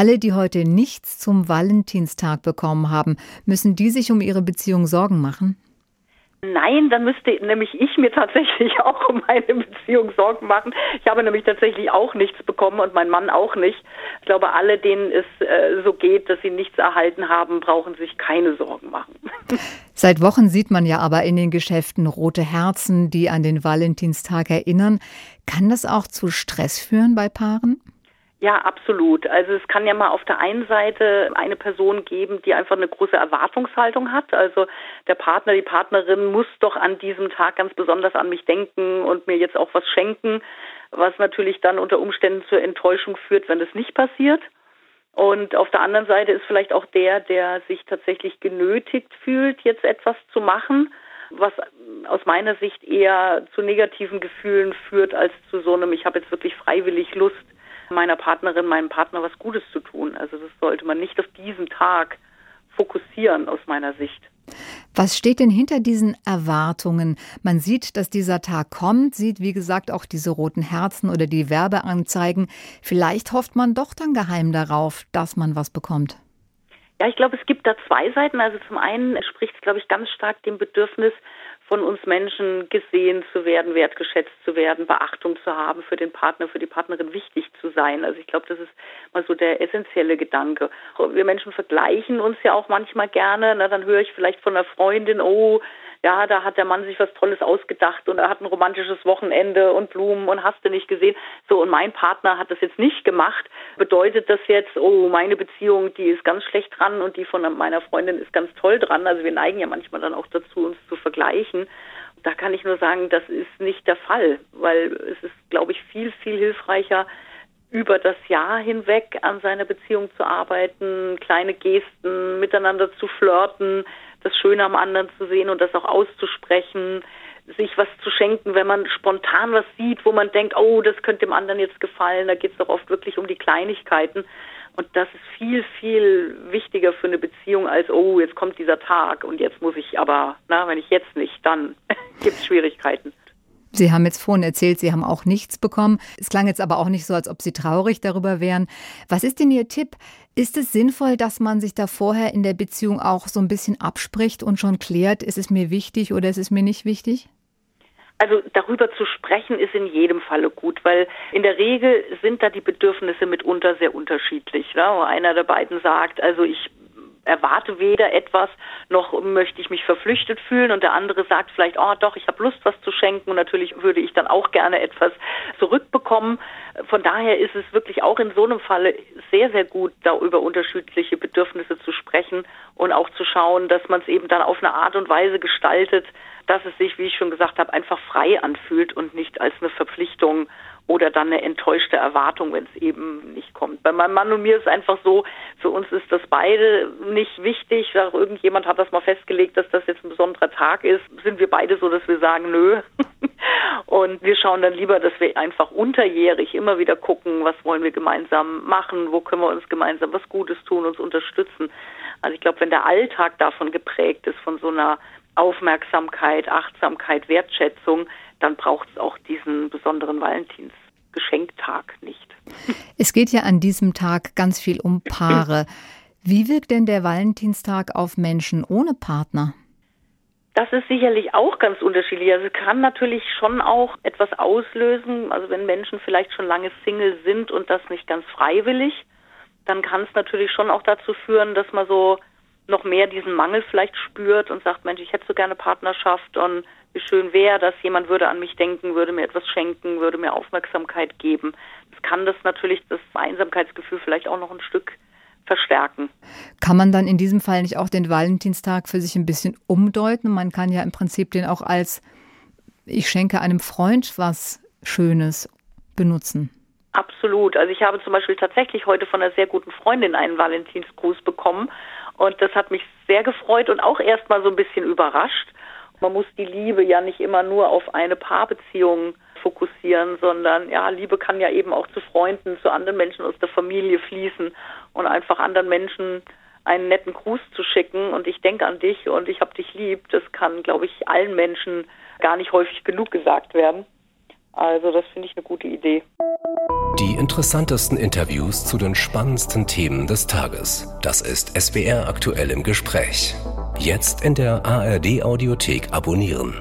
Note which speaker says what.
Speaker 1: Alle, die heute nichts zum Valentinstag bekommen haben, müssen die sich um ihre Beziehung Sorgen machen?
Speaker 2: Nein, dann müsste nämlich ich mir tatsächlich auch um meine Beziehung Sorgen machen. Ich habe nämlich tatsächlich auch nichts bekommen und mein Mann auch nicht. Ich glaube, alle, denen es äh, so geht, dass sie nichts erhalten haben, brauchen sich keine Sorgen machen.
Speaker 1: Seit Wochen sieht man ja aber in den Geschäften rote Herzen, die an den Valentinstag erinnern. Kann das auch zu Stress führen bei Paaren?
Speaker 2: Ja, absolut. Also es kann ja mal auf der einen Seite eine Person geben, die einfach eine große Erwartungshaltung hat. Also der Partner, die Partnerin muss doch an diesem Tag ganz besonders an mich denken und mir jetzt auch was schenken, was natürlich dann unter Umständen zur Enttäuschung führt, wenn es nicht passiert. Und auf der anderen Seite ist vielleicht auch der, der sich tatsächlich genötigt fühlt, jetzt etwas zu machen, was aus meiner Sicht eher zu negativen Gefühlen führt als zu so einem, ich habe jetzt wirklich freiwillig Lust, meiner Partnerin, meinem Partner was Gutes zu tun. Also das sollte man nicht auf diesen Tag fokussieren aus meiner Sicht.
Speaker 1: Was steht denn hinter diesen Erwartungen? Man sieht, dass dieser Tag kommt, sieht, wie gesagt, auch diese roten Herzen oder die Werbeanzeigen. Vielleicht hofft man doch dann geheim darauf, dass man was bekommt.
Speaker 2: Ja, ich glaube, es gibt da zwei Seiten. Also zum einen entspricht es, glaube ich, ganz stark dem Bedürfnis von uns Menschen gesehen zu werden, wertgeschätzt zu werden, Beachtung zu haben, für den Partner, für die Partnerin wichtig zu sein. Also ich glaube, das ist mal so der essentielle Gedanke. Wir Menschen vergleichen uns ja auch manchmal gerne. Na, dann höre ich vielleicht von einer Freundin, oh, ja, da hat der Mann sich was Tolles ausgedacht und er hat ein romantisches Wochenende und Blumen und hast du nicht gesehen. So, und mein Partner hat das jetzt nicht gemacht. Bedeutet das jetzt, oh, meine Beziehung, die ist ganz schlecht dran und die von meiner Freundin ist ganz toll dran. Also wir neigen ja manchmal dann auch dazu, uns zu vergleichen. Da kann ich nur sagen, das ist nicht der Fall, weil es ist, glaube ich, viel, viel hilfreicher, über das Jahr hinweg an seiner Beziehung zu arbeiten, kleine Gesten, miteinander zu flirten, das Schöne am anderen zu sehen und das auch auszusprechen, sich was zu schenken, wenn man spontan was sieht, wo man denkt, oh, das könnte dem anderen jetzt gefallen. Da geht es doch oft wirklich um die Kleinigkeiten. Und das ist viel, viel wichtiger für eine Beziehung als, oh, jetzt kommt dieser Tag und jetzt muss ich aber, na, wenn ich jetzt nicht, dann gibt es Schwierigkeiten.
Speaker 1: Sie haben jetzt vorhin erzählt, Sie haben auch nichts bekommen. Es klang jetzt aber auch nicht so, als ob Sie traurig darüber wären. Was ist denn Ihr Tipp? Ist es sinnvoll, dass man sich da vorher in der Beziehung auch so ein bisschen abspricht und schon klärt, ist es mir wichtig oder ist es mir nicht wichtig?
Speaker 2: Also darüber zu sprechen ist in jedem Falle gut, weil in der Regel sind da die Bedürfnisse mitunter sehr unterschiedlich. Ne? Einer der beiden sagt, also ich erwarte weder etwas, noch möchte ich mich verpflichtet fühlen und der andere sagt vielleicht, oh doch, ich habe Lust, was zu schenken und natürlich würde ich dann auch gerne etwas zurückbekommen. Von daher ist es wirklich auch in so einem Falle sehr, sehr gut, da über unterschiedliche Bedürfnisse zu sprechen und auch zu schauen, dass man es eben dann auf eine Art und Weise gestaltet, dass es sich, wie ich schon gesagt habe, einfach frei anfühlt und nicht als eine Verpflichtung oder dann eine enttäuschte Erwartung, wenn es eben nicht kommt. Bei meinem Mann und mir ist es einfach so, für uns ist das beide nicht wichtig. Irgendjemand hat das mal festgelegt, dass das jetzt ein besonderer Tag ist. Sind wir beide so, dass wir sagen, nö. und wir schauen dann lieber, dass wir einfach unterjährig immer wieder gucken, was wollen wir gemeinsam machen, wo können wir uns gemeinsam was Gutes tun, uns unterstützen. Also ich glaube, wenn der Alltag davon geprägt ist, von so einer Aufmerksamkeit, Achtsamkeit, Wertschätzung, dann braucht es auch diesen besonderen Valentinsgeschenktag nicht.
Speaker 1: Es geht ja an diesem Tag ganz viel um Paare. Wie wirkt denn der Valentinstag auf Menschen ohne Partner?
Speaker 2: Das ist sicherlich auch ganz unterschiedlich. Also es kann natürlich schon auch etwas auslösen. Also wenn Menschen vielleicht schon lange Single sind und das nicht ganz freiwillig, dann kann es natürlich schon auch dazu führen, dass man so noch mehr diesen Mangel vielleicht spürt und sagt, Mensch, ich hätte so gerne Partnerschaft und wie schön wäre das, jemand würde an mich denken, würde mir etwas schenken, würde mir Aufmerksamkeit geben. Das kann das natürlich das Einsamkeitsgefühl vielleicht auch noch ein Stück verstärken.
Speaker 1: Kann man dann in diesem Fall nicht auch den Valentinstag für sich ein bisschen umdeuten? Man kann ja im Prinzip den auch als ich schenke einem Freund was Schönes benutzen.
Speaker 2: Absolut. Also ich habe zum Beispiel tatsächlich heute von einer sehr guten Freundin einen Valentinsgruß bekommen und das hat mich sehr gefreut und auch erstmal so ein bisschen überrascht. Man muss die Liebe ja nicht immer nur auf eine Paarbeziehung fokussieren, sondern ja, Liebe kann ja eben auch zu Freunden, zu anderen Menschen aus der Familie fließen und einfach anderen Menschen einen netten Gruß zu schicken und ich denke an dich und ich habe dich lieb, das kann, glaube ich, allen Menschen gar nicht häufig genug gesagt werden. Also das finde ich eine gute Idee.
Speaker 3: Die interessantesten Interviews zu den spannendsten Themen des Tages. Das ist SWR aktuell im Gespräch. Jetzt in der ARD Audiothek abonnieren.